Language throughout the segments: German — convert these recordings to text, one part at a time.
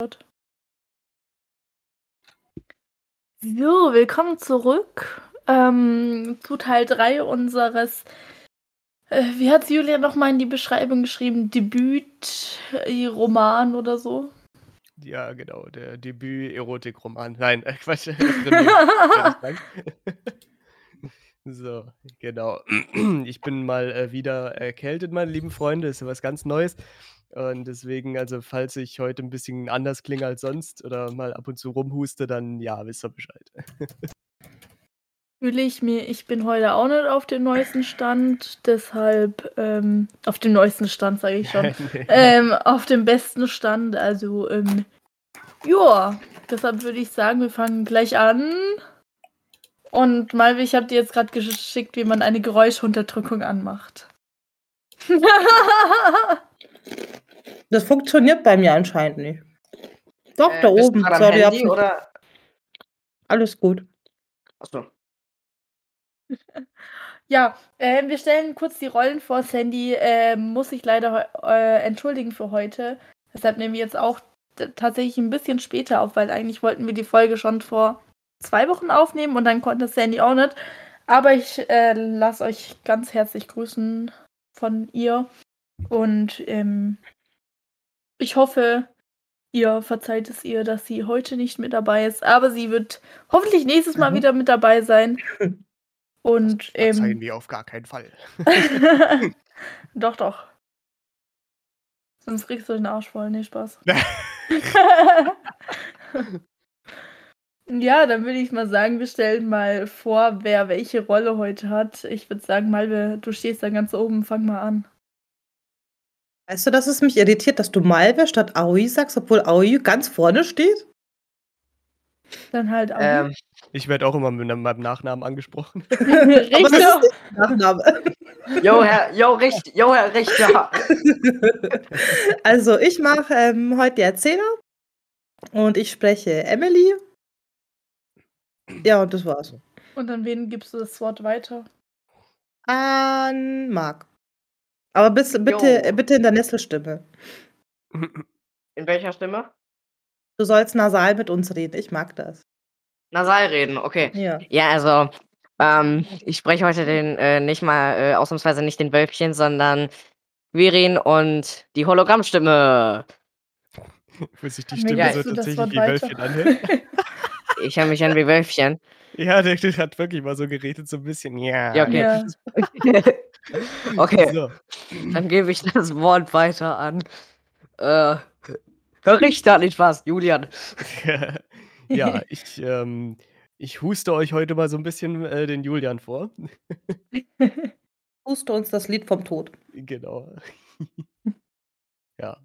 So, willkommen zurück ähm, zu Teil 3 unseres, äh, wie hat Julia nochmal in die Beschreibung geschrieben, Debüt-Roman oder so? Ja, genau, der Debüt-Erotik-Roman. Nein, äh, Quatsch. so, genau. Ich bin mal äh, wieder erkältet, meine lieben Freunde. Ist ja was ganz Neues. Und deswegen, also falls ich heute ein bisschen anders klinge als sonst oder mal ab und zu rumhuste, dann ja, wisst ihr Bescheid. Fühle ich mir, ich bin heute auch nicht auf dem neuesten Stand, deshalb ähm, auf dem neuesten Stand, sage ich schon, nee. ähm, auf dem besten Stand. Also, ähm, ja, deshalb würde ich sagen, wir fangen gleich an. Und Malve, ich habe dir jetzt gerade geschickt, wie man eine Geräuschunterdrückung anmacht. Das funktioniert bei mir anscheinend nicht. Doch, Äh, da bist du oben. Sorry, Handy oder? Alles gut. Achso. Ja, äh, wir stellen kurz die Rollen vor. Sandy äh, muss sich leider äh, entschuldigen für heute. Deshalb nehmen wir jetzt auch tatsächlich ein bisschen später auf, weil eigentlich wollten wir die Folge schon vor zwei Wochen aufnehmen und dann konnte Sandy auch nicht. Aber ich äh, lasse euch ganz herzlich grüßen von ihr. Und ähm, ich hoffe, ihr verzeiht es ihr, dass sie heute nicht mit dabei ist. Aber sie wird hoffentlich nächstes Mal Mhm. wieder mit dabei sein. Und Verzeihen ähm, wir auf gar keinen Fall. doch, doch. Sonst kriegst du den Arsch voll. Nee, Spaß. ja, dann würde ich mal sagen, wir stellen mal vor, wer welche Rolle heute hat. Ich würde sagen, Malve, du stehst da ganz oben, fang mal an. Weißt du, dass es mich irritiert, dass du Malve statt Aoi sagst, obwohl Aoi ganz vorne steht? Dann halt auch. Ähm, Ich werde auch immer mit meinem Nachnamen angesprochen. Aber das Richtig. ist nicht der Nachname. yo, Herr, yo, Richt, yo, Herr Richter. Also, ich mache ähm, heute die Erzähler und ich spreche Emily. Ja, und das war's. Und an wen gibst du das Wort weiter? An Marc. Aber bis, bitte, Jo. bitte in der Nesselstimme. In welcher Stimme? Du sollst nasal mit uns reden. Ich mag das. Nasal reden, okay. Ja. Ja, also, ähm, ich spreche heute den, äh, nicht mal, äh, ausnahmsweise nicht den Wölfchen, sondern Quirin und die Hologrammstimme. Wo sich die Stimme gibst so tatsächlich wie weiter. Wölfchen anhört. Ich höre mich an wie Wölfchen. Ja, der, der hat wirklich mal so geredet, so ein bisschen. Ja, Ja, okay. Ja. okay, So. dann gebe ich das Wort weiter an. Äh, Richter, nicht was, Julian. ja, ich, ähm, ich huste euch heute mal so ein bisschen äh, den Julian vor. Huste uns das Lied vom Tod. Genau. ja.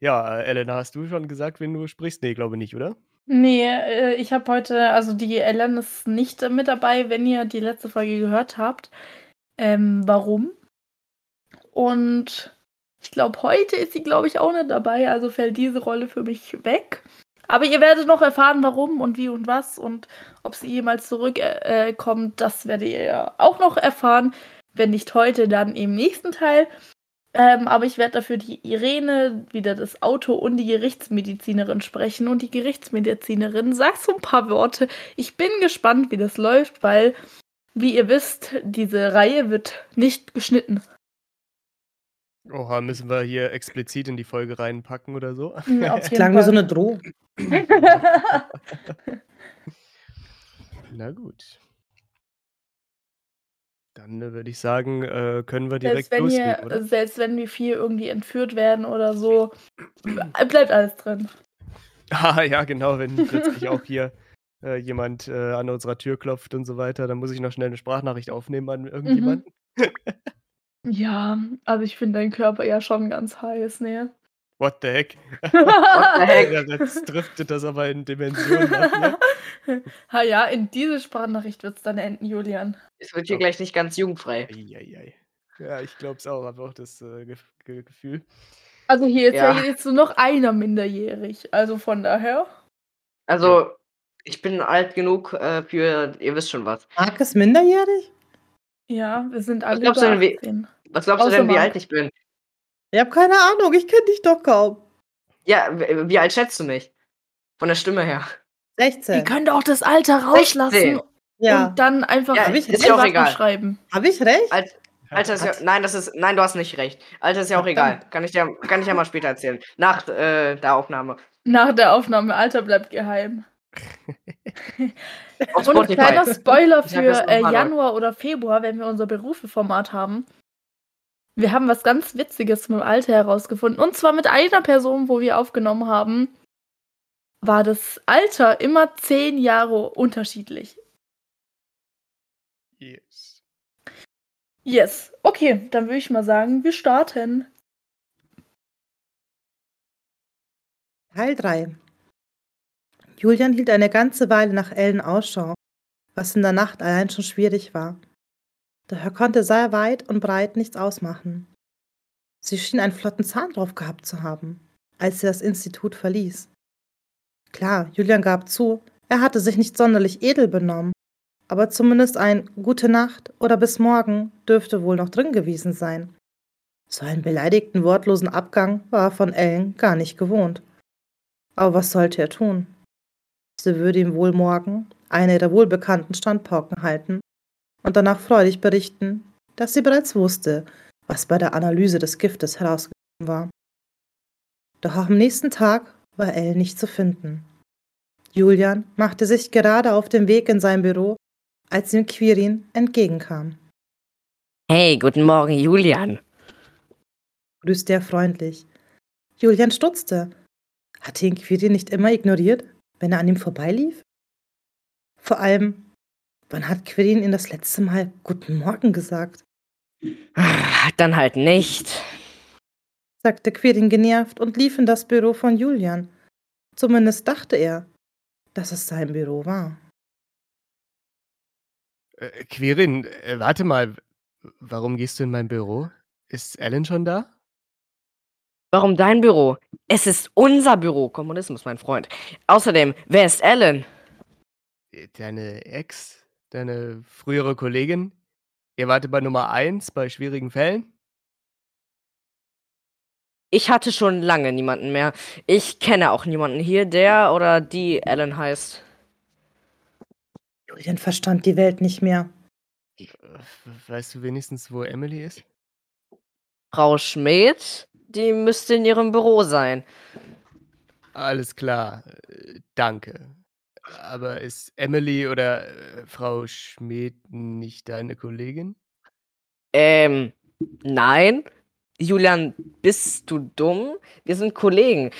Ja, Elena, hast du schon gesagt, wen du sprichst? Nee, glaube nicht, oder? Nee, äh, ich habe heute, also die Ellen ist nicht äh, mit dabei, wenn ihr die letzte Folge gehört habt. Ähm, warum? Und ich glaube, heute ist sie, glaube ich, auch nicht dabei, also fällt diese Rolle für mich weg. Aber ihr werdet noch erfahren, warum und wie und was und ob sie jemals zurückkommt, äh, kommt, das werdet ihr auch noch erfahren. Wenn nicht heute, dann im nächsten Teil. Ähm, aber ich werde dafür die Irene, wieder das Auto und die Gerichtsmedizinerin sprechen. Und die Gerichtsmedizinerin sagt so ein paar Worte. Ich bin gespannt, wie das läuft, weil, wie ihr wisst, diese Reihe wird nicht geschnitten. Oha, müssen wir hier explizit in die Folge reinpacken oder so? Mhm, auf klang wie so eine Drohung. Na gut. Dann äh, würde ich sagen, äh, können wir selbst, direkt wenn loslegen, ihr, oder? selbst wenn wir vier irgendwie entführt werden oder so, bleibt alles drin. Ah, ja, genau, wenn plötzlich auch hier äh, jemand äh, an unserer Tür klopft und so weiter, dann muss ich noch schnell eine Sprachnachricht aufnehmen an irgendjemanden. Ja, also ich finde deinen Körper ja schon ganz heiß, ne? What the heck? What the heck? Ja, Jetzt driftet das aber in Dimensionen ab, ne? ha ja, in diese Sprachnachricht wird es dann enden, Julian. Es wird hier gleich nicht ganz jugendfrei. Eieiei. Ja, ich glaube es auch, habe auch das äh, Ge Ge Gefühl. Also hier ist ja. Ja. jetzt nur noch einer minderjährig. Also von daher. Also, ich bin alt genug äh, für, ihr wisst schon was. Marc ist minderjährig? Ja, wir sind alle glaubst du über denn, wie- 18. Was glaubst du denn, wie alt ich bin? Ich habe keine Ahnung, ich kenne dich doch kaum. Ja, wie alt schätzt du mich? Von der Stimme her. 16. Ihr könnt auch das Alter rauslassen 16. ja. und dann einfach Ja, Hab ich- ist ja auch egal. schreiben. Habe ich recht? Alt, Alter ist ja, nein, das ist, nein, du hast nicht recht. Alter ist ja auch egal. Kann ich dir, kann ich ja mal später erzählen. Nach äh, der Aufnahme. Nach der Aufnahme, Alter bleibt geheim. Und Spotify. kleiner Spoiler für äh. Januar oder Februar, wenn wir unser Berufeformat haben. Wir haben was ganz Witziges mit dem Alter herausgefunden. Und zwar mit einer Person, wo wir aufgenommen haben, war das Alter immer zehn Jahre unterschiedlich. Yes. Yes. Okay, dann würde ich mal sagen, wir starten. Teil 3. Julian hielt eine ganze Weile nach Ellen Ausschau, was in der Nacht allein schon schwierig war. Doch er konnte sehr weit und breit nichts ausmachen. Sie schien einen flotten Zahn drauf gehabt zu haben, als sie das Institut verließ. Klar, Julian gab zu, er hatte sich nicht sonderlich edel benommen, aber zumindest ein Gute Nacht oder bis morgen dürfte wohl noch drin gewesen sein. So einen beleidigten, wortlosen Abgang war er von Ellen gar nicht gewohnt. Aber was sollte er tun? Sie würde ihm wohl morgen eine ihrer wohlbekannten Standpauken halten und danach freudig berichten, dass sie bereits wusste, was bei der Analyse des Giftes herausgekommen war. Doch auch am nächsten Tag war Elle nicht zu finden. Julian machte sich gerade auf den Weg in sein Büro, als ihm Quirin entgegenkam. Hey, guten Morgen, Julian. grüßte er freundlich. Julian stutzte. Hatte ihn Quirin nicht immer ignoriert, wenn er an ihm vorbeilief? Vor allem, wann hat Quirin ihn das letzte Mal Guten Morgen gesagt? Dann halt nicht. sagte Quirin genervt und lief in das Büro von Julian. Zumindest dachte er, dass es sein Büro war. Äh, Quirin, äh, warte mal. Warum gehst du in mein Büro? Ist Ellen schon da? Warum dein Büro? Es ist unser Büro. Kommunismus, mein Freund. Außerdem, wer ist Ellen? Äh, Deine Ex? Deine frühere Kollegin? Ihr wart bei Nummer 1 bei schwierigen Fällen? Ich hatte schon lange niemanden mehr. Ich kenne auch niemanden hier, der oder die Ellen heißt. Julian verstand die Welt nicht mehr. Äh, Weißt du wenigstens, wo Emily ist? Frau Schmidt, die müsste in ihrem Büro sein. Alles klar, danke. Aber ist Emily oder äh, Frau Schmidt nicht deine Kollegin? Ähm, nein. Julian, bist du dumm? Wir sind Kollegen.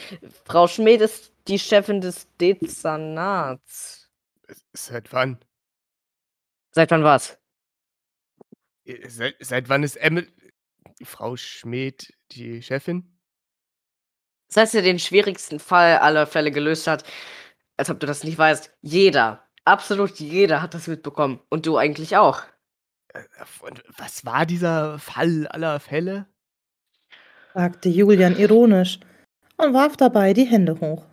Frau Schmidt ist die Chefin des Dezernats. Seit wann? Seit wann was? Äh, Seit, seit wann ist Emily, Frau Schmidt die Chefin? Seit sie den schwierigsten Fall aller Fälle gelöst hat, als ob du das nicht weißt, jeder, absolut jeder hat das mitbekommen. Und du eigentlich auch. Äh, Und was war dieser Fall aller Fälle? fragte Julian ironisch und warf dabei die Hände hoch.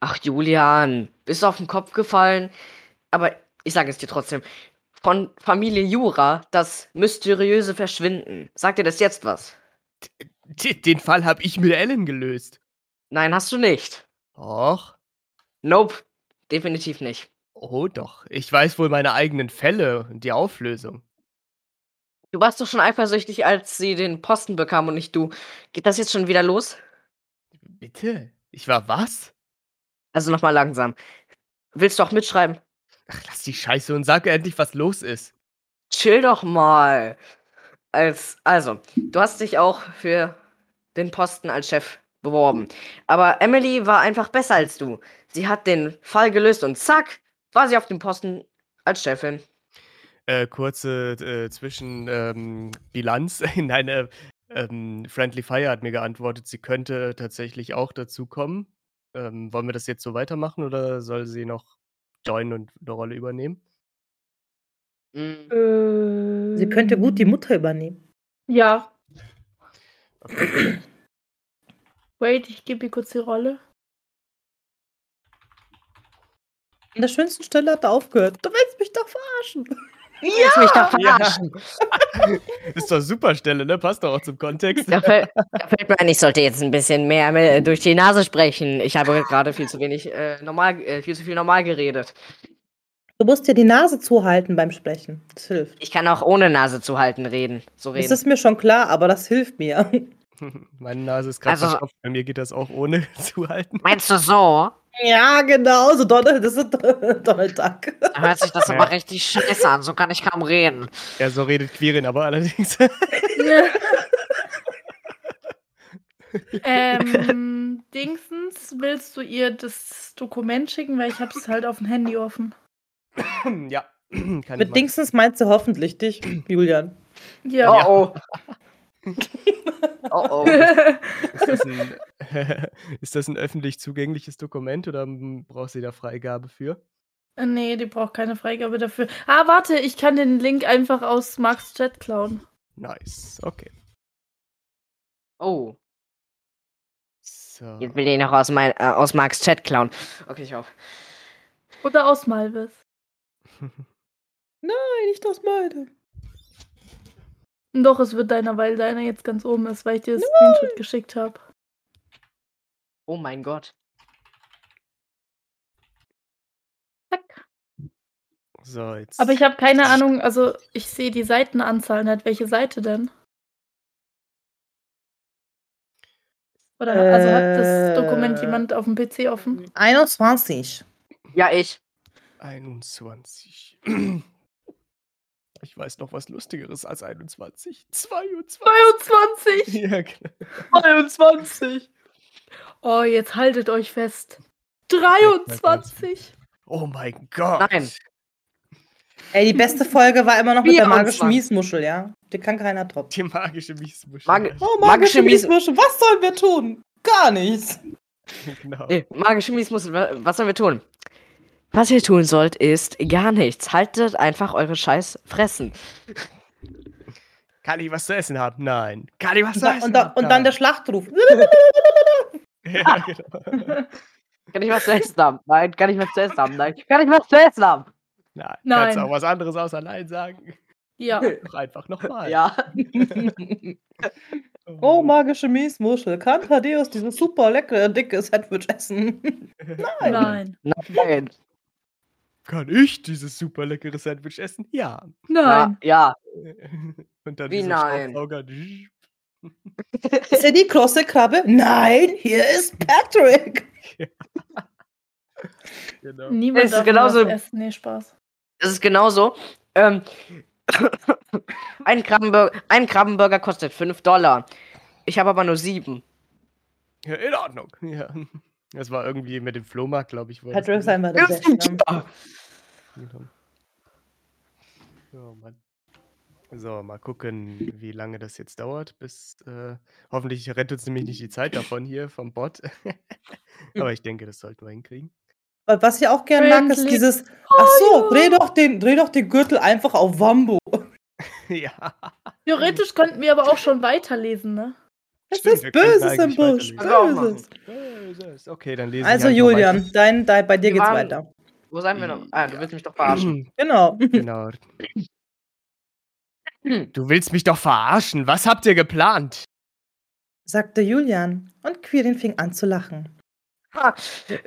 Ach, Julian, bist du auf den Kopf gefallen? Aber ich sage es dir trotzdem. Von Familie Jura, das mysteriöse Verschwinden. Sagt dir das jetzt was? D- Den Fall habe ich mit Ellen gelöst. Nein, hast du nicht. Och, Nope, definitiv nicht. oh doch. Ich weiß wohl meine eigenen Fälle und die Auflösung. Du warst doch schon eifersüchtig, als sie den Posten bekam und nicht du. Geht das jetzt schon wieder los? Bitte? Ich war was? Also nochmal langsam. Willst du auch mitschreiben? Ach, lass die Scheiße und sag endlich, was los ist. Chill doch mal. Als, also, du hast dich auch für den Posten als Chef beworben. Aber Emily war einfach besser als du. Sie hat den Fall gelöst und zack, war sie auf dem Posten als Chefin. Äh, kurze äh, Zwischenbilanz. Ähm. Nein, äh, ähm, Friendly Fire hat mir geantwortet, sie könnte tatsächlich auch dazukommen. Ähm, wollen wir das jetzt so weitermachen oder soll sie noch joinen und eine Rolle übernehmen? Mm, Sie könnte gut die Mutter übernehmen. Ja. Okay. Wait, ich gebe ihr kurz die Rolle. An der schönsten Stelle hat er aufgehört. Du willst mich doch verarschen. Willst mich doch Ja. verarschen? Ist doch super Stelle, ne? Passt doch auch zum Kontext. Da fällt, da fällt mir ein, ich sollte jetzt ein bisschen mehr äh, durch die Nase sprechen. Ich habe gerade viel zu wenig äh, normal, äh, viel zu viel normal geredet. Du musst dir die Nase zuhalten beim Sprechen. Das hilft. Ich kann auch ohne Nase zu halten reden. So Das reden. ist mir schon klar, aber das hilft mir. Meine Nase ist gerade Also-. Bei mir geht das auch ohne zuhalten. Meinst du so? Ja, genau, so Donald, das ist Donald Duck. Da hört sich das Ja. aber richtig scheiße an. So kann ich kaum reden. Ja, so redet Quirin aber allerdings. ähm, Dingsens, willst du ihr das Dokument schicken? Weil ich habe es halt auf dem Handy offen. ja. Kann ich Mit. Dingsens meinst du hoffentlich dich, Julian. Ja. Oh oh. oh oh. Ist das, ein, ist das ein öffentlich zugängliches Dokument oder brauchst du da Freigabe für? Äh, nee, die braucht keine Freigabe dafür. Ah, warte, ich kann den Link einfach aus Marks Chat klauen. Nice, okay. Oh. So. Jetzt will ich noch aus, mein, äh, aus Marks Chat klauen. Okay, ich auf. Oder aus Malvis. Nein, nicht das meine. Doch, es wird deiner, weil deiner jetzt ganz oben ist, weil ich dir das Screenshot geschickt habe. Oh mein Gott. Zack. So, jetzt. Aber ich habe keine Ahnung, also ich sehe die Seitenanzahl nicht. Welche Seite denn? Oder also hat das Dokument Äh. jemand auf dem PC offen? 21. Ja, ich. 21. Ich weiß noch was Lustigeres als 21. 22. 22! Ja, genau. 22! Oh, jetzt haltet euch fest. 23! Oh mein Gott. Nein. Ey, die beste Folge war immer noch mit der magischen 24. Miesmuschel, ja? Die kann keiner toppen. Die magische Miesmuschel. Mag- Oh, Magische Mies- Was sollen wir tun? Gar nichts. genau. Nee, magische Miesmuschel, wa- was sollen wir tun? Was ihr tun sollt, ist gar nichts. Haltet einfach eure Scheiß fressen. Kann ich was zu essen haben? Nein. Kann ich was Und, zu essen und, da, haben? und dann der Nein. Schlachtruf. Ja, genau. Kann ich was zu essen haben? Nein, kann ich was zu essen haben? Nein, kann ich was zu essen haben? Nein. Nein. Kannst du auch was anderes außer Nein sagen? Ja. Doch einfach nochmal. Ja. Oh, magische Miesmuschel. Kann Thaddeus dieses super leckere, dicke Sandwich essen? Nein. Nein. Kann ich dieses super leckere Sandwich essen? Ja. Nein. Ja. Und dann Wie dieser nein? Ist er die große Krabbe? Nein, hier ist Patrick. Genau. Niemand Es ist darf genauso- genauso essen. Nee, Spaß. Das ist genauso. Ähm, ein, Krabbenburger, ein Krabbenburger kostet 5 Dollar. Ich habe aber nur 7. Ja, in Ordnung. Ja. Das war irgendwie mit dem Flohmarkt, glaube ich. war das Patrick ist gewesen. einfach der Beste. Genau. So, Mann. So, mal gucken, wie lange das jetzt dauert, bis äh, hoffentlich rettet uns nämlich nicht die Zeit davon hier vom Bot. Aber ich denke, das sollten wir hinkriegen. Was ich auch gerne mag, ist dieses. Ach so, dreh doch, den, dreh doch den Gürtel einfach auf Wambo. ja. Theoretisch könnten wir aber auch schon weiterlesen, ne? Es Stimmt, ist Böses im Busch. weiterlesen. Also Böses. Böses. Okay, dann lesen Also, wir Julian, dein, dein, bei dir Wir geht's waren- weiter. Wo seien wir noch? Ah, du willst mich doch verarschen. Genau. Genau. Du willst mich doch verarschen. Was habt ihr geplant? sagte Julian. Und Quirin fing an zu lachen. Ha,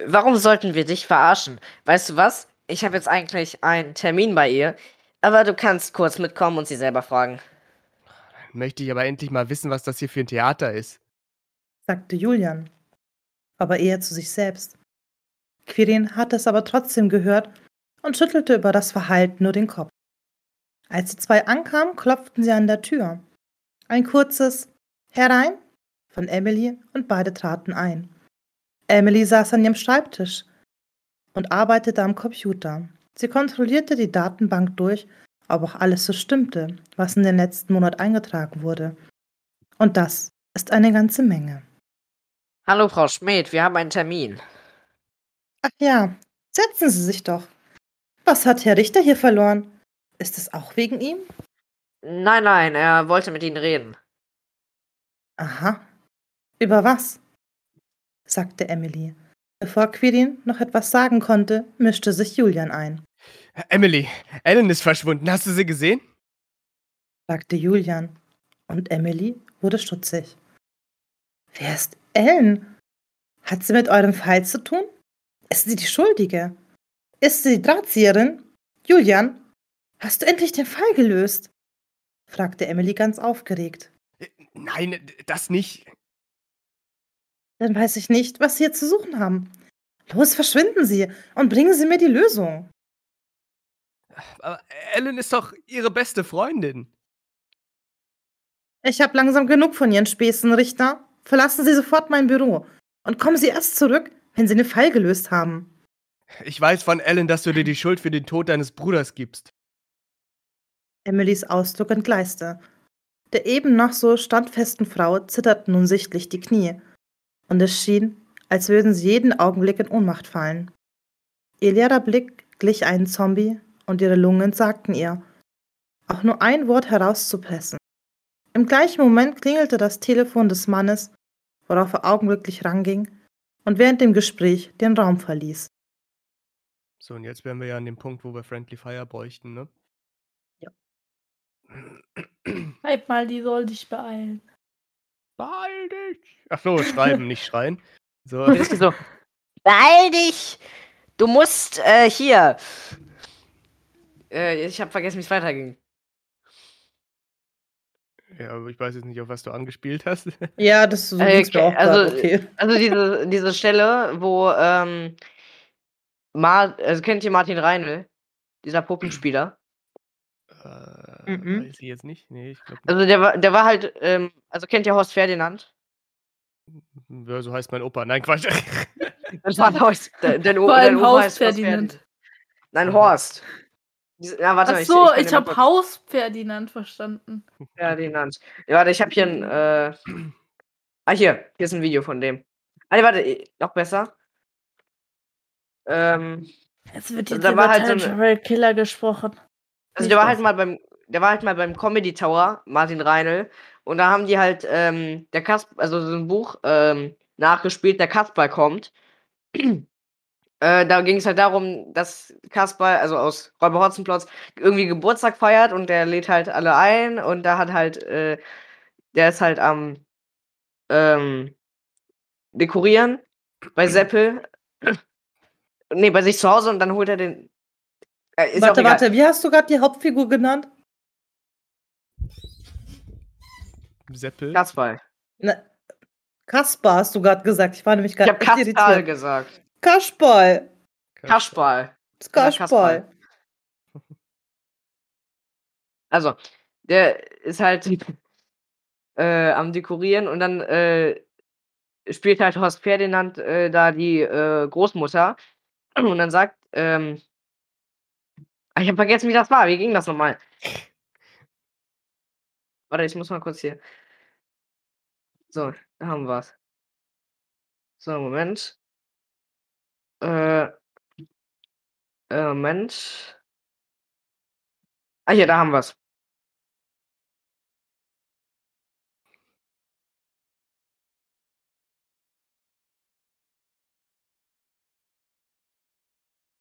warum sollten wir dich verarschen? Weißt du was? Ich habe jetzt eigentlich einen Termin bei ihr, aber du kannst kurz mitkommen und sie selber fragen. Möchte ich aber endlich mal wissen, was das hier für ein Theater ist. sagte Julian. Aber eher zu sich selbst. Quirin hatte es aber trotzdem gehört und schüttelte über das Verhalten nur den Kopf. Als die zwei ankamen, klopften sie an der Tür. Ein kurzes Herein von Emily und beide traten ein. Emily saß an ihrem Schreibtisch und arbeitete am Computer. Sie kontrollierte die Datenbank durch, ob auch alles so stimmte, was in den letzten Monat eingetragen wurde. Und das ist eine ganze Menge. Hallo Frau Schmidt, wir haben einen Termin. Ach ja, setzen Sie sich doch. Was hat Herr Richter hier verloren? Ist es auch wegen ihm? Nein, nein, er wollte mit Ihnen reden. Aha. Über was? sagte Emily. Bevor Quirin noch etwas sagen konnte, mischte sich Julian ein. Emily, Ellen ist verschwunden. Hast du sie gesehen? fragte Julian. Und Emily wurde stutzig. Wer ist Ellen? Hat sie mit eurem Fall zu tun? Ist sie die Schuldige? Ist sie die Drahtzieherin? Julian, hast du endlich den Fall gelöst? fragte Emily ganz aufgeregt. Nein, das nicht. Dann weiß ich nicht, was Sie hier zu suchen haben. Los, verschwinden Sie und bringen Sie mir die Lösung. Aber Ellen ist doch ihre beste Freundin. Ich habe langsam genug von Ihren Späßen, Richter. Verlassen Sie sofort mein Büro und kommen Sie erst zurück, wenn Sie den Fall gelöst haben. Ich weiß von Ellen, dass du dir die Schuld für den Tod deines Bruders gibst. Emilys Ausdruck entgleiste. Der eben noch so standfesten Frau zitterten nun sichtlich die Knie, und es schien, als würden sie jeden Augenblick in Ohnmacht fallen. Ihr leerer Blick glich einem Zombie, und ihre Lungen sagten ihr, auch nur ein Wort herauszupressen. Im gleichen Moment klingelte das Telefon des Mannes, worauf er augenblicklich ranging und während dem Gespräch den Raum verließ. So, und jetzt wären wir ja an dem Punkt, wo wir Friendly Fire bräuchten, ne? Ja. Schreib mal, die soll dich beeilen. Beeil dich! Ach so, schreiben, nicht schreien. So. So, beeil dich! Du musst äh, hier. Äh, ich habe vergessen, wie es weiterging. Ja, aber ich weiß jetzt nicht, auf was du angespielt hast. Ja, das so Äh, mir auch also, okay. Also diese, diese Stelle, wo ähm, Mar also kennt ihr Martin Reinl? Dieser Puppenspieler. Äh, Mhm. Weiß ich jetzt nicht. Nee, ich glaube Also der war, der war halt, ähm, also kennt ihr Horst Ferdinand? nicht. Ja, so heißt mein Opa. Nein, Quatsch. Das war Horst, de- dein, dein allem Opa Haus heißt Horst Ferdinand. Nein, Horst. Ja, warte Ach ich, so, ich, dir mal habe Haus Ferdinand verstanden. Ferdinand. Ja, warte, ich habe hier ein, äh, ah, hier, hier ist ein Video von dem. Ah, warte, eh, noch besser. Ähm, Jetzt wird jetzt da war halt so Territorial Killer gesprochen. Also der war halt mal beim, der war halt mal beim Comedy Tower, Martin Reinl, und da haben die halt, ähm, der Kasper, also so ein Buch, ähm, nachgespielt, der Kasper kommt. Äh, da ging es halt darum, dass Kasper, also aus Räuber Hotzenplotz, irgendwie Geburtstag feiert und der lädt halt alle ein und da hat halt, äh, der ist halt am ähm, Dekorieren bei Seppel. nee, bei sich zu Hause und dann holt er den. Äh, warte, warte, wie hast du gerade die Hauptfigur genannt? Seppel. Kasper. Na, Kaspar hast du gerade gesagt. Ich war nämlich Ich gerade habe Kasperl irritiert. gesagt. Kasperl. Kasperl. Das Oder Kasperl. Also, der ist halt äh, am Dekorieren und dann äh, spielt halt Horst Ferdinand äh, da die äh, Großmutter. Und dann sagt, ähm, ah, ich habe vergessen, wie das war. Wie ging das nochmal? Warte, ich muss mal kurz hier. So, da haben wir's. So, Moment. Äh, äh, Moment. Ah, hier, da haben wir's.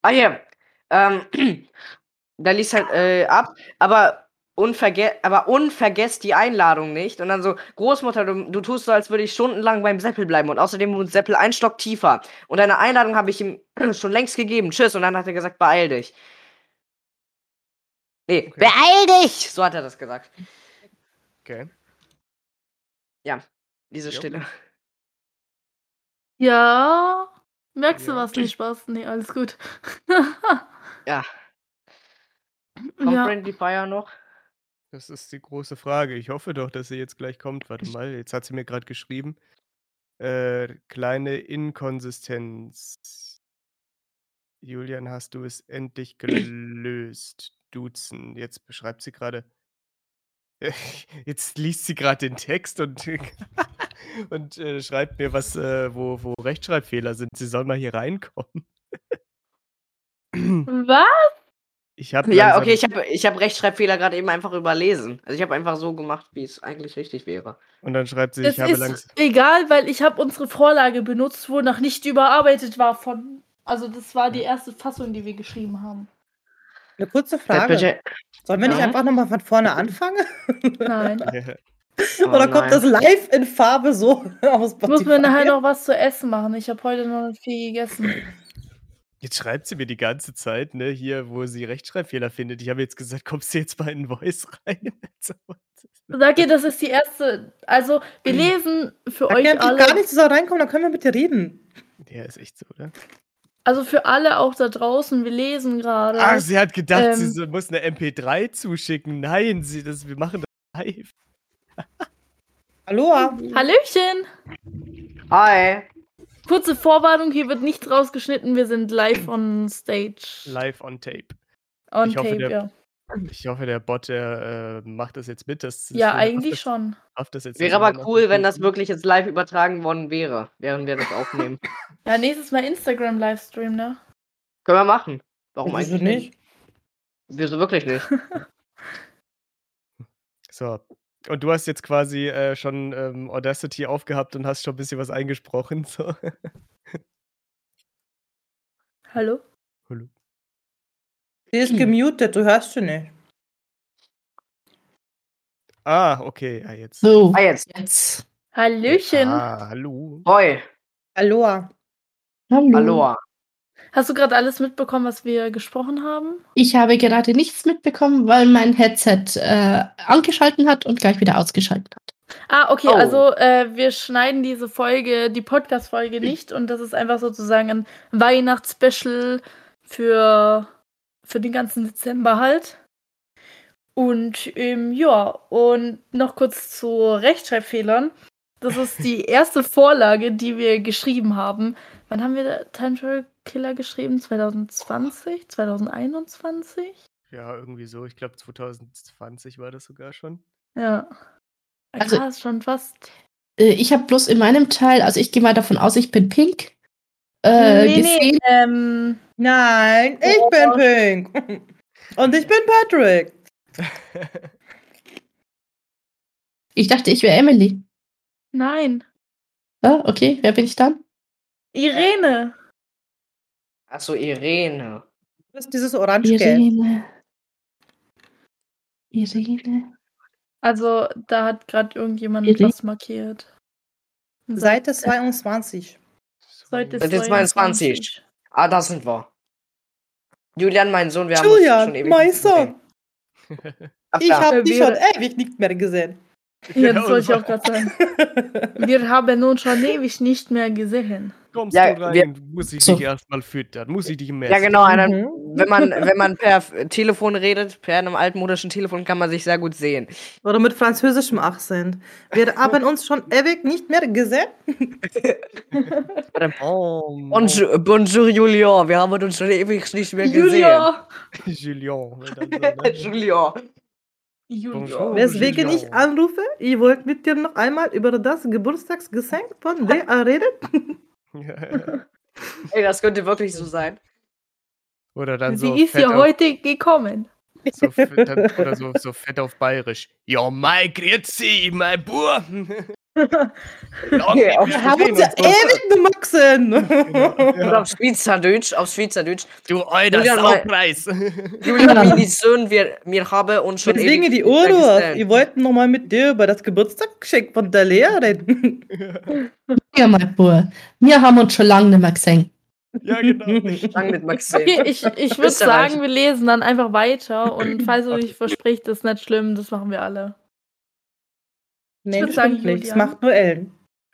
Ah, hier. Ähm, da liest halt äh, ab, aber, unverge aber unvergesst die Einladung nicht. Und dann so, Großmutter, du, du tust so, als würde ich stundenlang beim Seppel bleiben. Und außerdem wohnt Seppel ein Stock tiefer. Und deine Einladung habe ich ihm schon längst gegeben. Tschüss. Und dann hat er gesagt, beeil dich. Nee, Okay. beeil dich! So hat er das gesagt. Okay. Diese Jo. Stille. Ja. Merkst du Ja. was? Nicht Spaß? Nee, alles gut. Ja. Kommt ja. Friendly Fire noch? Das ist die große Frage. Ich hoffe doch, dass sie jetzt gleich kommt. Warte mal, jetzt hat sie mir gerade geschrieben. Äh, kleine Inkonsistenz. Julian, hast du es endlich gelöst? Duzen. Jetzt beschreibt sie gerade. Jetzt liest sie gerade den Text und, und äh, schreibt mir was, äh, wo, wo Rechtschreibfehler sind. Sie soll mal hier reinkommen. Was? Ich habe Ja, okay, ich habe ich hab Rechtschreibfehler gerade eben einfach überlesen. Also ich habe einfach so gemacht, wie es eigentlich richtig wäre. Und dann schreibt sie, Es ich habe ist langsam. egal, weil ich habe unsere Vorlage benutzt, wo noch nicht überarbeitet war von. Also das war die erste Fassung, die wir geschrieben haben. Eine kurze Frage. bitte- Sollen wir nicht Ja? einfach nochmal von vorne anfangen? Nein. Oh Oder kommt nein. das live in Farbe so aus Ich muss mir nachher noch was zu essen machen. Ich habe heute noch nicht viel gegessen. Jetzt schreibt sie mir die ganze Zeit, ne, hier, wo sie Rechtschreibfehler findet. Ich habe jetzt gesagt, kommst du jetzt mal in den Voice rein? Sag ihr, das ist die erste. Also, wir lesen für Da euch kann alle. gar nicht so reinkommen, dann können wir mit dir reden. Ja, ist echt so, oder? Also für alle auch da draußen, wir lesen gerade. Ach, sie hat gedacht, sie ähm, so, muss eine MP3 zuschicken. Nein, sie, das, wir machen das live. Aloha. Hallöchen! Hi. Kurze Vorwarnung, hier wird nichts rausgeschnitten, wir sind live on stage. Live on tape. On Ich hoffe, tape, der- ja. Ich hoffe, der Bot, der äh, macht das jetzt mit. Das, Ja, eigentlich das, schon. das jetzt Wäre nicht aber cool, wenn das wirklich jetzt live übertragen worden wäre, während wir das aufnehmen. Ja, nächstes Mal Instagram-Livestream, ne? Können wir machen. Warum Wieso eigentlich nicht? Wieso wirklich nicht? So. Und du hast jetzt quasi äh, schon ähm, Audacity aufgehabt und hast schon ein bisschen was eingesprochen. So. Hallo? Hallo. Sie ist gemutet, du hörst sie nicht. Ah, okay. Ja, jetzt. So, Ah, jetzt. jetzt. Hallöchen! Ah, hallo. Hoi. Aloha. Hallo. Aloha. Hast du gerade alles mitbekommen, was wir gesprochen haben? Ich habe gerade nichts mitbekommen, weil mein Headset äh, angeschalten hat und gleich wieder ausgeschaltet hat. Ah, okay, Oh. also äh, wir schneiden diese Folge, die Podcast-Folge nicht und das ist einfach sozusagen ein Weihnachtsspecial für, für den ganzen Dezember halt. Und ähm, ja, und noch kurz zu Rechtschreibfehlern. Das ist die erste Vorlage, die wir geschrieben haben. Wann haben wir Time Travel Killer geschrieben? 2020? 2021? Ja, irgendwie so. Ich glaube, 2020 war das sogar schon. Ja. Also- Krass, schon fast. Äh, ich habe bloß in meinem Teil, also ich gehe mal davon aus, ich bin pink. Äh, nee, gesehen. nee, ähm, Nein, ich Oh. bin Pink. Und ich bin Patrick. Ich dachte, ich wäre Emily. nein. Ah, okay, wer bin ich dann? Irene. Achso, Irene. Das ist dieses Orange-Gelb. Irene. Irene. Also, da hat gerade irgendjemand Irene. was markiert. Seite 22. Seite Seite 22. Ah, da sind wir. Julian, mein Sohn, wir haben Julian, uns schon ewig mein. Sohn. Ach, Ich habe dich schon ewig nicht mehr gesehen. Ja, das wollte ich auch gerade sagen. Wir haben uns schon ewig nicht mehr gesehen. Kommst Ja, du rein, wir- muss ich So. dich erstmal füttern, muss ich dich messen. Ja, genau. Einer, Mhm. wenn, man, wenn man per Telefon redet, per einem altmodischen Telefon, kann man sich sehr gut sehen. Oder mit französischem Akzent. Wir haben uns schon ewig nicht mehr gesehen. Oh, Bonjour, bonjour, Julian. Wir haben uns schon ewig nicht mehr gesehen. Julien. dann? Julian. Julia. Bonjour. Weswegen ich anrufe, ich wollte mit dir noch einmal über das Geburtstagsgeschenk von Lea reden. Ey, das könnte wirklich so sein. Oder dann Sie so ist fett ja heute gekommen. so, fett, dann, oder so, so fett auf Bayerisch. Ja, mein Grüezi, mein Bub. Wir haben uns gesehen ja und so. ewig gemaxen. Und auf Schweizerdeutsch, auf Schweizerdeutsch. Du alter Julian, mein- Saupreis. Julian, meine Sohn, wir, wir haben uns schon Deswegen ewig die nicht mehr Urlaub. gesehen. Ich wollte noch mal mit dir über das Geburtstagsgeschenk von der Lea reden. Ja, mein Bub. Wir haben uns schon lange nicht mehr gesehen. ja, genau. Lang mit Maxim. Okay, ich, ich würde sagen, wir lesen dann einfach weiter und falls du dich versprichst, ist nicht schlimm, das machen wir alle. Nee, sagen, stimmt nicht. Julian. macht nur Ellen.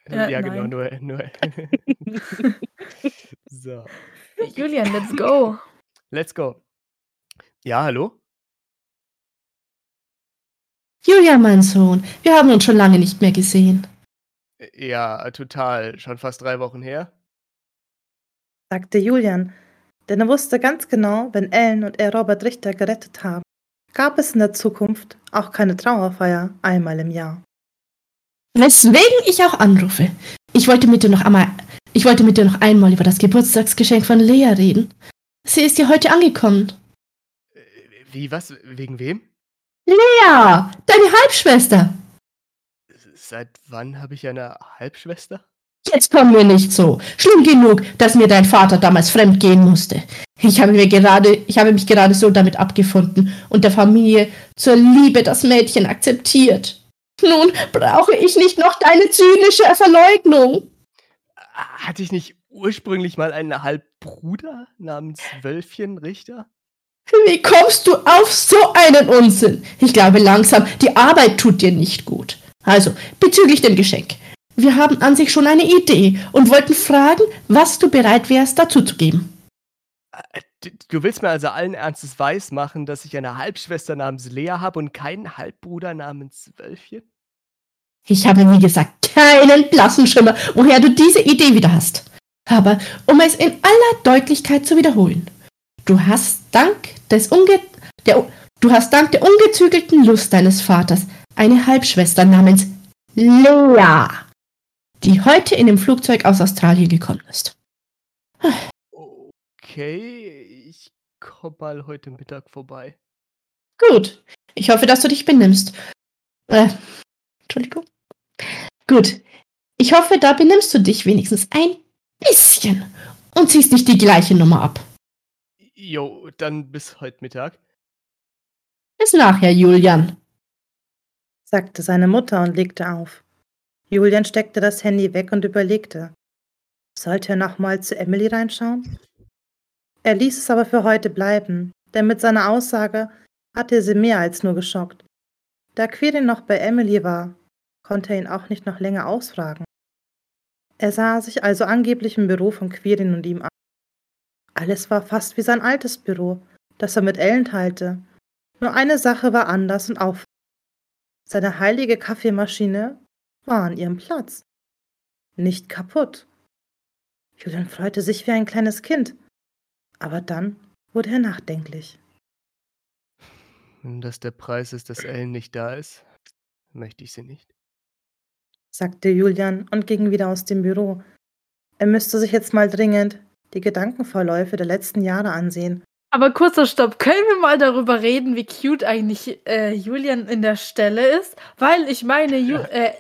Ja, Ja, genau, nur. nur. so, Julian, let's go. let's go. Ja, hallo? Julia, mein Sohn, wir haben uns schon lange nicht mehr gesehen. Ja, total. Schon fast drei Wochen her. sagte Julian, denn er wusste ganz genau, wenn Ellen und er Robert Richter gerettet haben, gab es in der Zukunft auch keine Trauerfeier einmal im Jahr. Weswegen ich auch anrufe. Ich wollte mit dir noch einmal, ich wollte mit dir noch einmal über das Geburtstagsgeschenk von Lea reden. Sie ist ja heute angekommen. Äh, Wie, was? Wegen wem? Ja, deine Halbschwester. Seit wann habe ich eine Halbschwester? Jetzt kommen wir nicht so. Schlimm genug, dass mir dein Vater damals fremd gehen musste. Ich habe, mir gerade, ich habe mich gerade so damit abgefunden und der Familie zur Liebe das Mädchen akzeptiert. Nun brauche ich nicht noch deine zynische Verleugnung. Hatte ich nicht ursprünglich mal einen Halbbruder namens Wölfchen Richter? Wie kommst du auf so einen Unsinn? Ich glaube langsam, die Arbeit tut dir nicht gut. Also, bezüglich dem Geschenk. Wir haben an sich schon eine Idee und wollten fragen, was du bereit wärst, dazu zu geben. Äh, du willst mir also allen Ernstes weismachen, dass ich eine Halbschwester namens Lea habe und keinen Halbbruder namens Wölfchen? Ich habe, wie gesagt, keinen blassen Schimmer, woher du diese Idee wieder hast. Aber um es in aller Deutlichkeit zu wiederholen, du hast dank des Unge der, du hast dank der ungezügelten Lust deines Vaters eine Halbschwester namens Lea die heute in dem Flugzeug aus Australien gekommen ist. Okay, ich komme mal heute Mittag vorbei. Gut. Ich hoffe, dass du dich benimmst. Äh, Entschuldigung. Gut. Ich hoffe, da benimmst du dich wenigstens ein bisschen und ziehst nicht die gleiche Nummer ab. Jo, dann bis heute Mittag. Bis nachher, Julian, sagte seine Mutter und legte auf. Julian steckte das Handy weg und überlegte. Sollte er nochmal zu Emily reinschauen? Er ließ es aber für heute bleiben, denn mit seiner Aussage hatte er sie mehr als nur geschockt. Da Quirin noch bei Emily war, konnte er ihn auch nicht noch länger ausfragen. Er sah sich also angeblich im Büro von Quirin und ihm an. Alles war fast wie sein altes Büro, das er mit Ellen teilte. Nur eine Sache war anders und auf. Seine heilige Kaffeemaschine war an ihrem Platz. Nicht kaputt. Julian freute sich wie ein kleines Kind. Aber dann wurde er nachdenklich. Wenn das der Preis ist, dass Ellen nicht da ist, möchte ich sie nicht. Sagte Julian und ging wieder aus dem Büro. Er müsste sich jetzt mal dringend die Gedankenverläufe der letzten Jahre ansehen. Aber kurzer Stopp, können wir mal darüber reden, wie cute eigentlich äh, Julian in der Stelle ist? Weil ich meine, Ju äh,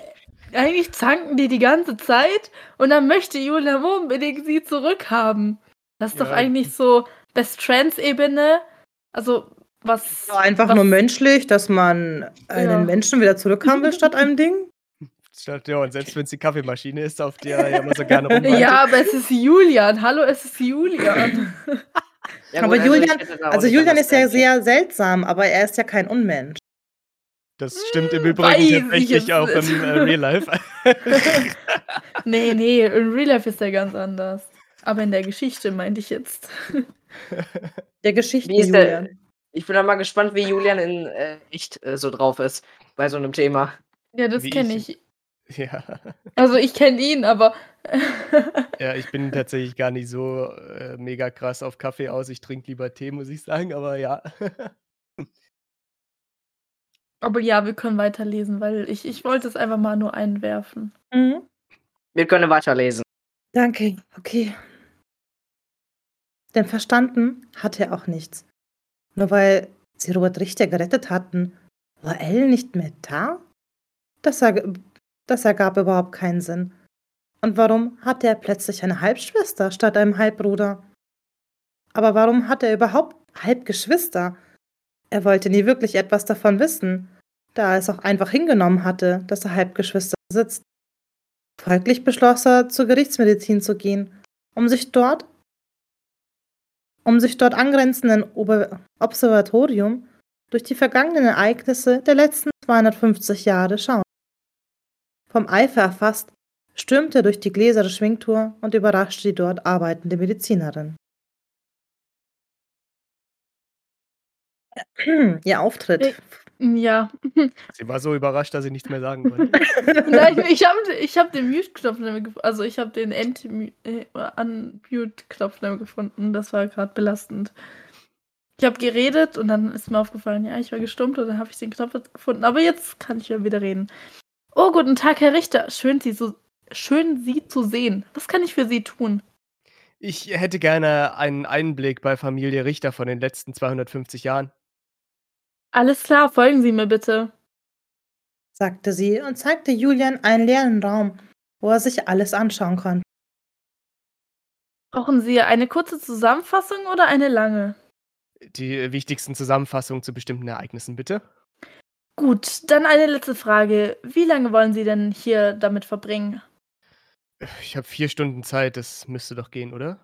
eigentlich zanken die die ganze Zeit und dann möchte Julia unbedingt sie zurückhaben. Das ist ja. doch eigentlich so Best Trans-Ebene. Also, was. einfach was, nur menschlich, dass man einen ja. Menschen wieder zurückhaben will statt einem Ding? Statt, ja, und selbst wenn es die Kaffeemaschine ist, auf der er ja immer so gerne rumwartet. Ja, aber es ist Julian. Hallo, es ist Julian. ja, aber also Julian, also Julian ist ja sehr seltsam, aber er ist ja kein Unmensch. Das stimmt im Übrigen Weiß tatsächlich auch im äh, Real Life. nee, nee, im Real Life ist er ganz anders. Aber in der Geschichte meinte ich jetzt. Der Geschichte Julian. Der, ich bin da mal gespannt, wie Julian in äh, echt äh, so drauf ist bei so einem Thema. Ja, das kenne ich. Ja. Also ich kenne ihn, aber. ja, ich bin tatsächlich gar nicht so äh, mega krass auf Kaffee aus. Ich trinke lieber Tee, muss ich sagen, aber ja. Aber ja, wir können weiterlesen, weil ich, ich wollte es einfach mal nur einwerfen. Mhm. Wir können weiterlesen. Danke, okay. Denn verstanden hatte er auch nichts. Nur weil sie Robert Richter gerettet hatten, war Ellen nicht mehr da? Das, erg das ergab überhaupt keinen Sinn. Und warum hatte er plötzlich eine Halbschwester statt einem Halbbruder? Aber warum hatte er überhaupt Halbgeschwister? Er wollte nie wirklich etwas davon wissen, da er es auch einfach hingenommen hatte, dass er Halbgeschwister besitzt. Folglich beschloss er, zur Gerichtsmedizin zu gehen, um sich dort um sich dort angrenzenden Ober Observatorium durch die vergangenen Ereignisse der letzten 250 Jahre schauen. Vom Eifer erfasst, stürmte er durch die gläserne Schwingtour und überraschte die dort arbeitende Medizinerin. Ihr Auftritt. Ja. Sie war so überrascht, dass sie nichts mehr sagen wollte. Nein, ich habe ich hab den Mute-Knopf also ich habe den End-Unmute-Knopf äh, gefunden. Das war gerade belastend. Ich habe geredet und dann ist mir aufgefallen, ja, ich war gestummt und dann habe ich den Knopf gefunden. Aber jetzt kann ich ja wieder reden. Oh, guten Tag, Herr Richter. Schön, Sie, so, schön, Sie zu sehen. Was kann ich für Sie tun? Ich hätte gerne einen Einblick bei Familie Richter von den letzten 250 Jahren. Alles klar, folgen Sie mir bitte, sagte sie und zeigte Julian einen leeren Raum, wo er sich alles anschauen konnte. Brauchen Sie eine kurze Zusammenfassung oder eine lange? Die wichtigsten Zusammenfassungen zu bestimmten Ereignissen, bitte. Gut, dann eine letzte Frage. Wie lange wollen Sie denn hier damit verbringen? Ich habe vier Stunden Zeit, das müsste doch gehen, oder?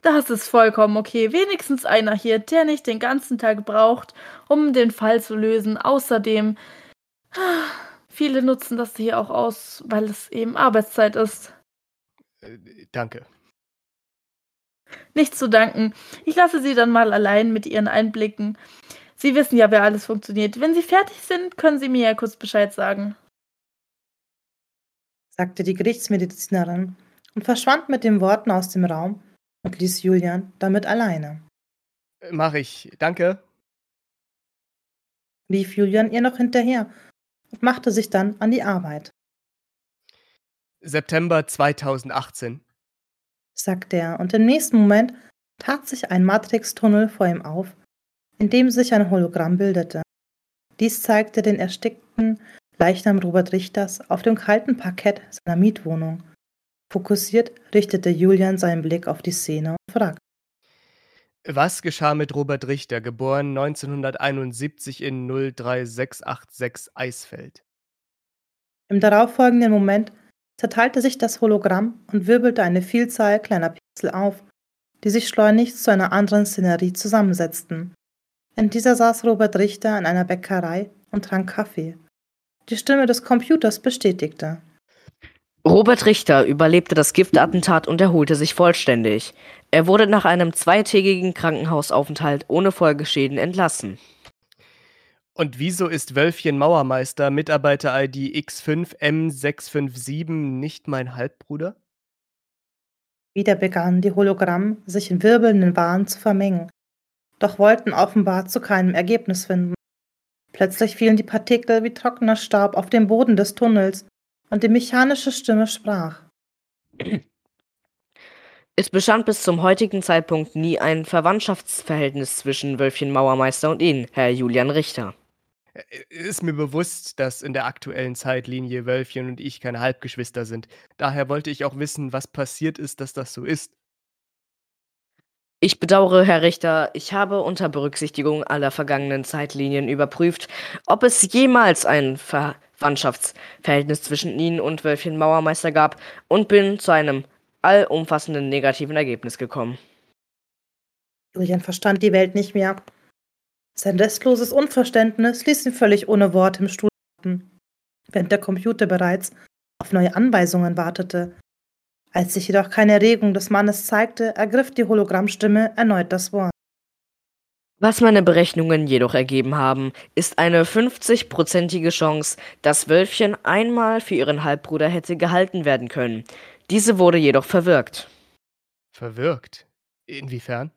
Das ist vollkommen okay. Wenigstens einer hier, der nicht den ganzen Tag braucht, um den Fall zu lösen. Außerdem, viele nutzen das hier auch aus, weil es eben Arbeitszeit ist. Äh, danke. Nicht zu danken. Ich lasse Sie dann mal allein mit Ihren Einblicken. Sie wissen ja, wer alles funktioniert. Wenn Sie fertig sind, können Sie mir ja kurz Bescheid sagen. sagte die Gerichtsmedizinerin und verschwand mit den Worten aus dem Raum und ließ Julian damit alleine. Mach ich. Danke. Lief Julian ihr noch hinterher und machte sich dann an die Arbeit, September 2018. sagte er, und im nächsten Moment tat sich ein Matrix-Tunnel vor ihm auf, in dem sich ein Hologramm bildete. Dies zeigte den erstickten Leichnam Robert Richters auf dem kalten Parkett seiner Mietwohnung. Fokussiert richtete Julian seinen Blick auf die Szene und fragte. Was geschah mit Robert Richter, geboren 1971 in 03686 Eisfeld? Im darauffolgenden Moment zerteilte sich das Hologramm und wirbelte eine Vielzahl kleiner Pixel auf, die sich schleunigst zu einer anderen Szenerie zusammensetzten. In dieser saß Robert Richter in einer Bäckerei und trank Kaffee. Die Stimme des Computers bestätigte. Robert Richter überlebte das Giftattentat und erholte sich vollständig. Er wurde nach einem zweitägigen Krankenhausaufenthalt ohne Folgeschäden entlassen. Und wieso ist Wölfchen Mauermeister Mitarbeiter-ID X5M657 nicht mein Halbbruder? Wieder begannen die Hologramme sich in wirbelnden Wahn zu vermengen, doch wollten offenbar zu keinem Ergebnis finden. Plötzlich fielen die Partikel wie trockener Staub auf den Boden des Tunnels und die mechanische Stimme sprach. Es bestand bis zum heutigen Zeitpunkt nie ein Verwandtschaftsverhältnis zwischen Wölfchen Mauermeister und Ihnen, Herr Julian Richter. Äh, Ist mir bewusst, dass in der aktuellen Zeitlinie Wölfchen und ich keine Halbgeschwister sind. Daher wollte ich auch wissen, was passiert ist, dass das so ist. Ich bedauere, Herr Richter, ich habe unter Berücksichtigung aller vergangenen Zeitlinien überprüft, ob es jemals ein Verwandtschaftsverhältnis zwischen Ihnen und Wölfchen Mauermeister gab und bin zu einem allumfassenden negativen Ergebnis gekommen. Julian verstand die Welt nicht mehr. Sein restloses Unverständnis ließ ihn völlig ohne Worte im Stuhl warten, während der Computer bereits auf neue Anweisungen wartete. Als sich jedoch keine Regung des Mannes zeigte, ergriff die Hologrammstimme erneut das Wort. Was meine Berechnungen jedoch ergeben haben, ist eine 50-prozentige Chance, dass Wölfchen einmal für ihren Halbbruder hätte gehalten werden können. Diese wurde jedoch verwirkt. Verwirkt? Inwiefern?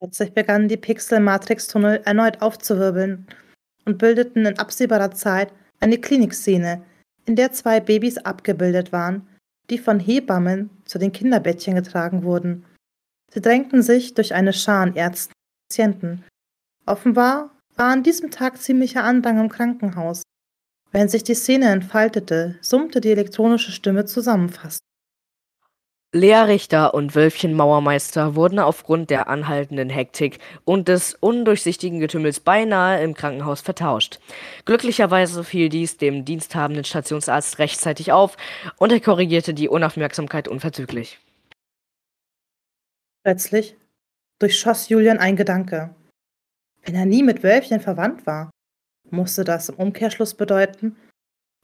Plötzlich begannen die Pixel im Matrix-Tunnel erneut aufzuwirbeln und bildeten in absehbarer Zeit eine Klinikszene, in der zwei Babys abgebildet waren, die von Hebammen zu den Kinderbettchen getragen wurden. Sie drängten sich durch eine Schar an Ärzten und Patienten. Offenbar war an diesem Tag ziemlicher Andrang im Krankenhaus. Während sich die Szene entfaltete, summte die elektronische Stimme zusammenfassend. Lea Richter und Wölfchen Mauermeister wurden aufgrund der anhaltenden Hektik und des undurchsichtigen Getümmels beinahe im Krankenhaus vertauscht. Glücklicherweise fiel dies dem diensthabenden Stationsarzt rechtzeitig auf und er korrigierte die Unaufmerksamkeit unverzüglich. Plötzlich durchschoss Julian ein Gedanke. Wenn er nie mit Wölfchen verwandt war, musste das im Umkehrschluss bedeuten,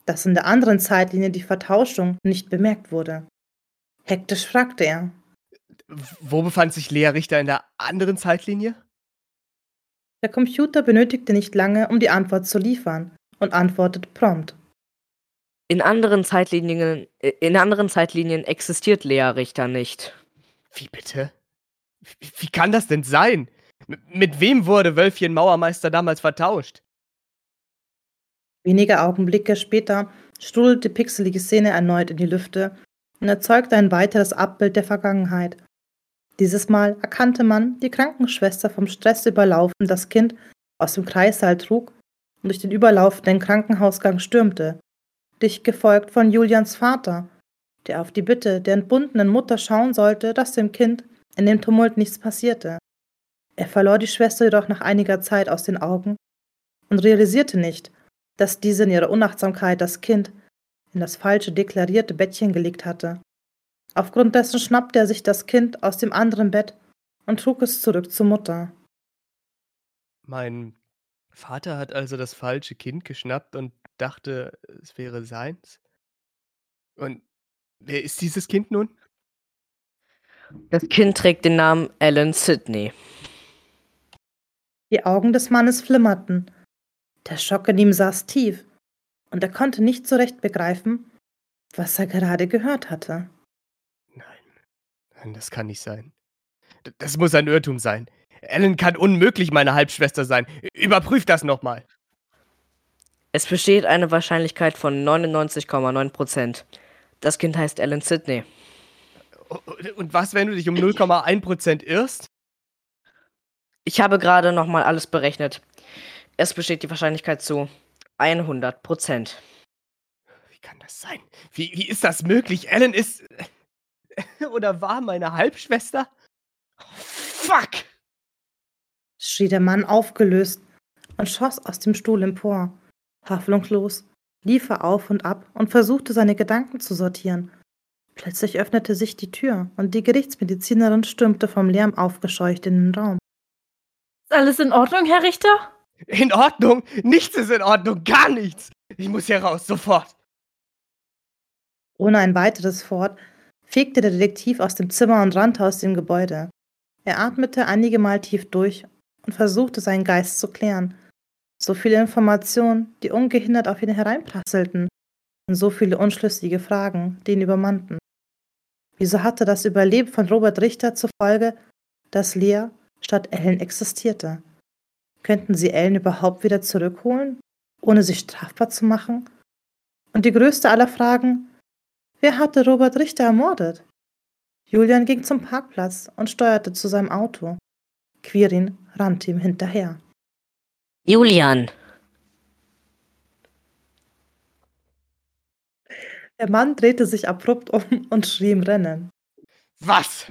dass in der anderen Zeitlinie die Vertauschung nicht bemerkt wurde. Hektisch fragte er. Wo befand sich Lea Richter in der anderen Zeitlinie? Der Computer benötigte nicht lange, um die Antwort zu liefern und antwortete prompt. In anderen Zeitlinien, äh, in anderen Zeitlinien existiert Lea Richter nicht. Wie bitte? Wie, wie kann das denn sein? M mit wem wurde Wölfchen Mauermeister damals vertauscht? Wenige Augenblicke später strudelte die pixelige Szene erneut in die Lüfte und erzeugte ein weiteres Abbild der Vergangenheit. Dieses Mal erkannte man die Krankenschwester vom Stress überlaufen das Kind aus dem Kreissaal trug und durch den überlaufenden Krankenhausgang stürmte. dicht gefolgt von Julians Vater, der auf die Bitte der entbundenen Mutter schauen sollte, dass dem Kind in dem Tumult nichts passierte. Er verlor die Schwester jedoch nach einiger Zeit aus den Augen und realisierte nicht, dass diese in ihrer Unachtsamkeit das Kind in das falsche deklarierte Bettchen gelegt hatte. Aufgrund dessen schnappte er sich das Kind aus dem anderen Bett und trug es zurück zur Mutter. Mein Vater hat also das falsche Kind geschnappt und dachte, es wäre seins? Und wer ist dieses Kind nun? Das Kind trägt den Namen Alan Sidney. Die Augen des Mannes flimmerten. Der Schock in ihm saß tief, und er konnte nicht so recht begreifen, was er gerade gehört hatte. Nein, nein, das kann nicht sein. D das muss ein Irrtum sein. Ellen kann unmöglich meine Halbschwester sein. Überprüf das nochmal. Es besteht eine Wahrscheinlichkeit von 99,9%. Das Kind heißt Alan Sidney. Und was, wenn du dich um 0,1% irrst? Ich habe gerade nochmal alles berechnet. Es besteht die Wahrscheinlichkeit zu 100%. Wie kann das sein? Wie, wie ist das möglich? Ellen ist. Oder war meine Halbschwester? fuck! schrie der Mann aufgelöst und schoss aus dem Stuhl empor. Hoffnungslos lief er auf und ab und versuchte seine Gedanken zu sortieren. Plötzlich öffnete sich die Tür und die Gerichtsmedizinerin stürmte vom Lärm aufgescheucht in den Raum. Ist alles in Ordnung, Herr Richter? In Ordnung? Nichts ist in Ordnung, gar nichts. Ich muss hier raus, sofort. Ohne ein weiteres Wort fegte der Detektiv aus dem Zimmer und rannte aus dem Gebäude. Er atmete einige Mal tief durch und versuchte seinen Geist zu klären. So viele Informationen, die ungehindert auf ihn hereinprasselten, und so viele unschlüssige Fragen, die ihn übermannten. Wieso hatte das Überleben von Robert Richter zur Folge, dass Lea statt Ellen existierte? Könnten sie Ellen überhaupt wieder zurückholen, ohne sich strafbar zu machen? Und die größte aller Fragen, wer hatte Robert Richter ermordet? Julian ging zum Parkplatz und steuerte zu seinem Auto. Quirin rannte ihm hinterher. Julian! Der Mann drehte sich abrupt um und schrie im Rennen. Was?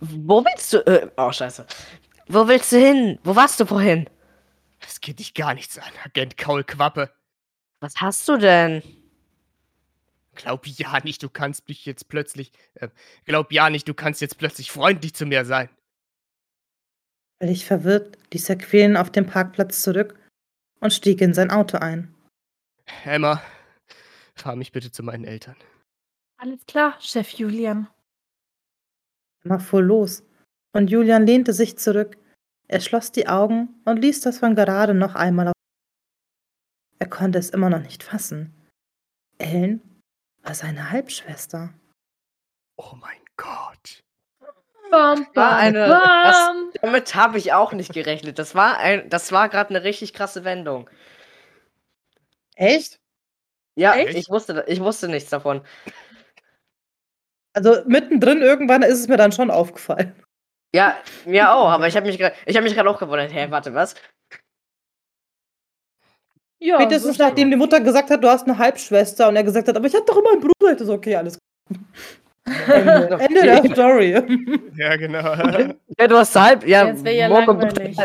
Wo willst du. Äh, oh, Scheiße. Wo willst du hin? Wo warst du vorhin? Das geht dich gar nichts an, Agent Kaulquappe. Was hast du denn? Glaub ja nicht, du kannst mich jetzt plötzlich. Äh, glaub ja nicht, du kannst jetzt plötzlich freundlich zu mir sein. Völlig verwirrt ließ er Quillen auf dem Parkplatz zurück und stieg in sein Auto ein. Emma, fahr mich bitte zu meinen Eltern. Alles klar, Chef Julian. Emma fuhr los und Julian lehnte sich zurück. Er schloss die Augen und ließ das von gerade noch einmal auf. Er konnte es immer noch nicht fassen. Ellen war seine Halbschwester. Oh mein Gott. Bam, War eine, bam. das, damit habe ich auch nicht gerechnet. Das war, ein, das war gerade eine richtig krasse Wendung. Echt? Ja, Echt? ich wusste, ich wusste nichts davon. Also mittendrin irgendwann ist es mir dann schon aufgefallen. Ja, mir auch, aber ich habe mich gerade ich hab mich gerade auch gewundert. Hä, warte, was? Ja, Spätestens so nachdem die Mutter gesagt hat, du hast eine Halbschwester und er gesagt hat, aber ich hatte doch immer einen Bruder. Ich dachte so, okay, alles gut. Ende, Ende der Story. Ja, genau. Ja, du hast halb. Ja, Jetzt ja morgen, kommt dein-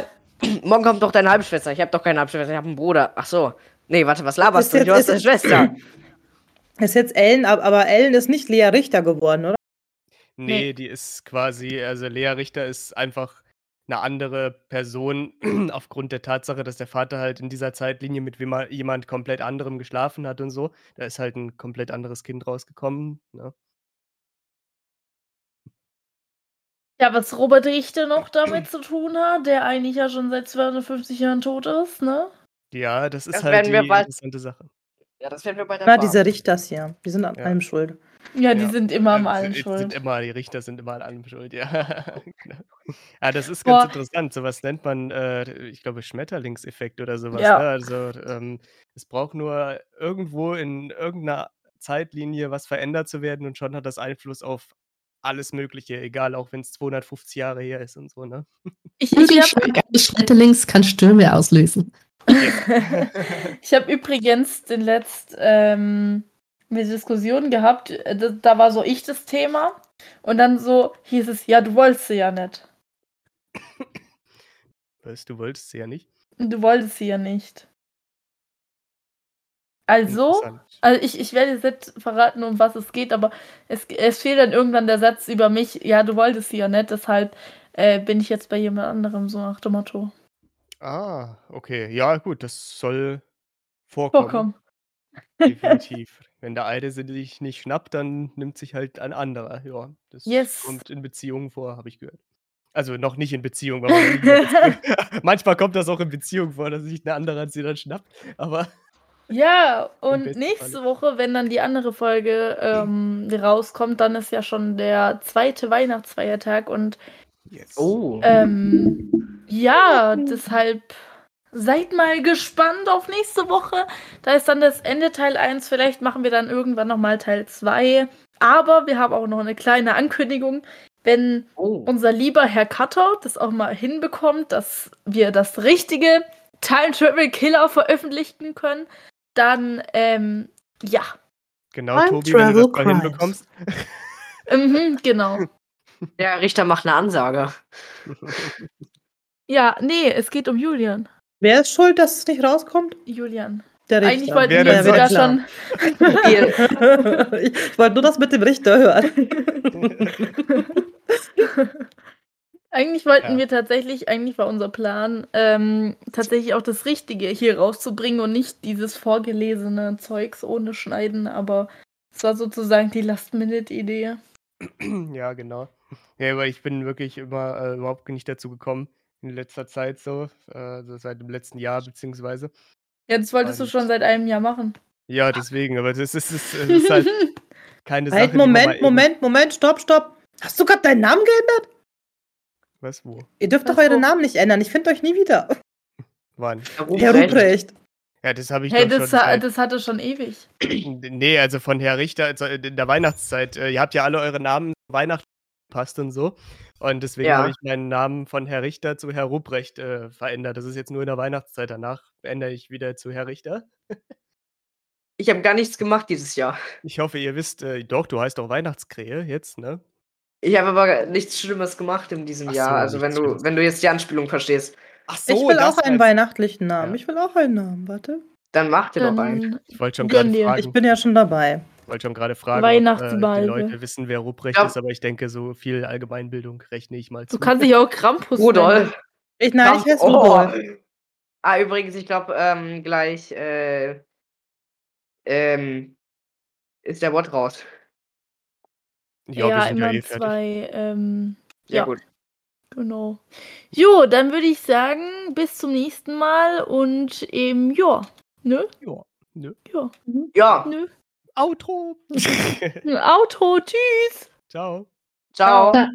morgen kommt doch deine Halbschwester. Ich habe doch keine Halbschwester, ich habe einen Bruder. Ach so. Nee, warte, was laberst Ist du? Du jetzt- hast eine ist- Schwester. Ist jetzt Ellen, ab- aber Ellen ist nicht Lea Richter geworden, oder? Nee, die ist quasi, also Lea Richter ist einfach eine andere Person aufgrund der Tatsache, dass der Vater halt in dieser Zeitlinie mit jemand komplett anderem geschlafen hat und so. Da ist halt ein komplett anderes Kind rausgekommen. Ne? Ja, was Robert Richter noch damit zu tun hat, der eigentlich ja schon seit 250 Jahren tot ist, ne? Ja, das ist Das halt werden wir die bald- interessante Sache. Ja, das werden wir bei der Na, Farm. diese Richters hier. Die sind an Ja. allem schuld. Ja, die Ja. sind immer am allen sind- schuld. Sind immer, die Richter sind immer an allem schuld, ja. genau. ja, das ist ganz Boah. interessant. Sowas nennt man, äh, ich glaube, Schmetterlingseffekt oder sowas. Ja. Ne? Also ähm, es braucht nur irgendwo in irgendeiner Zeitlinie was verändert zu werden und schon hat das Einfluss auf alles Mögliche, egal, auch wenn es 250 Jahre her ist und so, ne? Ich, ich hab, Schmetterlings kann Stürme auslösen. Ich habe übrigens den letzt ähm, eine Diskussion gehabt, äh, da, war so ich das Thema und dann so hieß es, ja, du wolltest sie ja nicht. Was, du wolltest sie ja nicht? Du wolltest sie ja nicht. Also, also ich, ich werde jetzt nicht verraten, um was es geht, aber es, es fehlt dann irgendwann der Satz über mich, ja, du wolltest sie ja nicht, deshalb äh, bin ich jetzt bei jemand anderem, so nach dem Motto. Ah, okay. Ja, gut, das soll vorkommen. Vorkommen. Definitiv. Wenn der eine sich nicht schnappt, dann nimmt sich halt ein anderer. Ja, das Yes. kommt in Beziehungen vor, habe ich gehört. Also noch nicht in Beziehung, manchmal kommt das auch in Beziehung vor, dass sich eine andere sie dann schnappt. Aber Ja, und nächste Falle. Woche, wenn dann die andere Folge ähm, rauskommt, dann ist ja schon der zweite Weihnachtsfeiertag und yes. Oh. ähm, ja, deshalb seid mal gespannt auf nächste Woche. Da ist dann das Ende Teil 1. Vielleicht machen wir dann irgendwann nochmal Teil 2. Aber wir haben auch noch eine kleine Ankündigung. Wenn oh. unser lieber Herr Cutter das auch mal hinbekommt, dass wir das richtige Time Travel Killer veröffentlichen können, dann, ähm, ja. Genau, Time Tobi, wenn du Travel das mal hinbekommst. Mhm, genau. Der Richter macht eine Ansage. Ja, nee, es geht um Julian. Wer ist schuld, dass es nicht rauskommt? Julian. Der Eigentlich Richter. wollten Wer wir sogar sonst? schon. Ich wollte nur das mit dem Richter hören. Eigentlich wollten Ja. wir tatsächlich, eigentlich war unser Plan, ähm, tatsächlich auch das Richtige hier rauszubringen und nicht dieses vorgelesene Zeugs ohne Schneiden, aber es war sozusagen die Last-Minute-Idee. ja, genau. Ja, aber ich bin wirklich immer äh, überhaupt nicht dazu gekommen in letzter Zeit so, äh, also seit dem letzten Jahr beziehungsweise. Ja, das wolltest du Und- schon seit einem Jahr machen. Ja, deswegen, aber das ist, das ist, halt keine Sache. Halt, man mal Moment, Moment, Moment, stopp, stopp. Hast du gerade deinen Namen geändert? Was, wo? Ihr dürft doch Was, eure wo? Namen nicht ändern. Ich finde euch nie wieder. Wann? Herr Ruprecht. Ja, das habe ich Hey, doch das, schon seit, das hatte schon ewig. Nee, also von Herr Richter, also in der Weihnachtszeit. Äh, ihr habt ja alle eure Namen Weihnachten passt und so. Und deswegen Ja. habe ich meinen Namen von Herr Richter zu Herr Ruprecht äh, verändert. Das ist jetzt nur in der Weihnachtszeit. Danach ändere ich wieder zu Herr Richter. ich habe gar nichts gemacht dieses Jahr. Ich hoffe, ihr wisst, äh, doch, du heißt doch Weihnachtskrähe jetzt, ne? Ich habe aber nichts Schlimmes gemacht in diesem Ach Jahr. so, Also wenn du, wenn du jetzt die Anspielung verstehst, Ach ich will auch einen weihnachtlichen Namen. Ja. Ich will auch einen Namen. Warte. dann mach dir doch einen. Ich wollte schon gerade fragen, Ich bin ja schon dabei. Wollte schon gerade fragen, ob äh, die Leute wissen, wer Ruprecht Ja. ist, aber ich denke, so viel Allgemeinbildung rechne ich mal zu. du kannst dich auch Krampus nennen. Rudolf. Ich, nein, ich heiße oh. Rudolf. Ah, übrigens, ich glaube, ähm, gleich äh, ähm, ist der Bot raus. ja, Ja, wir sind ja immer eh zwei. Ähm, Ja, Ja. gut. genau. Jo, dann würde ich sagen, bis zum nächsten Mal und eben, ja. Nö? Ja, nö. Ja. Ja, Nö. Outro. Auto, tschüss. Ciao. ciao. Ja.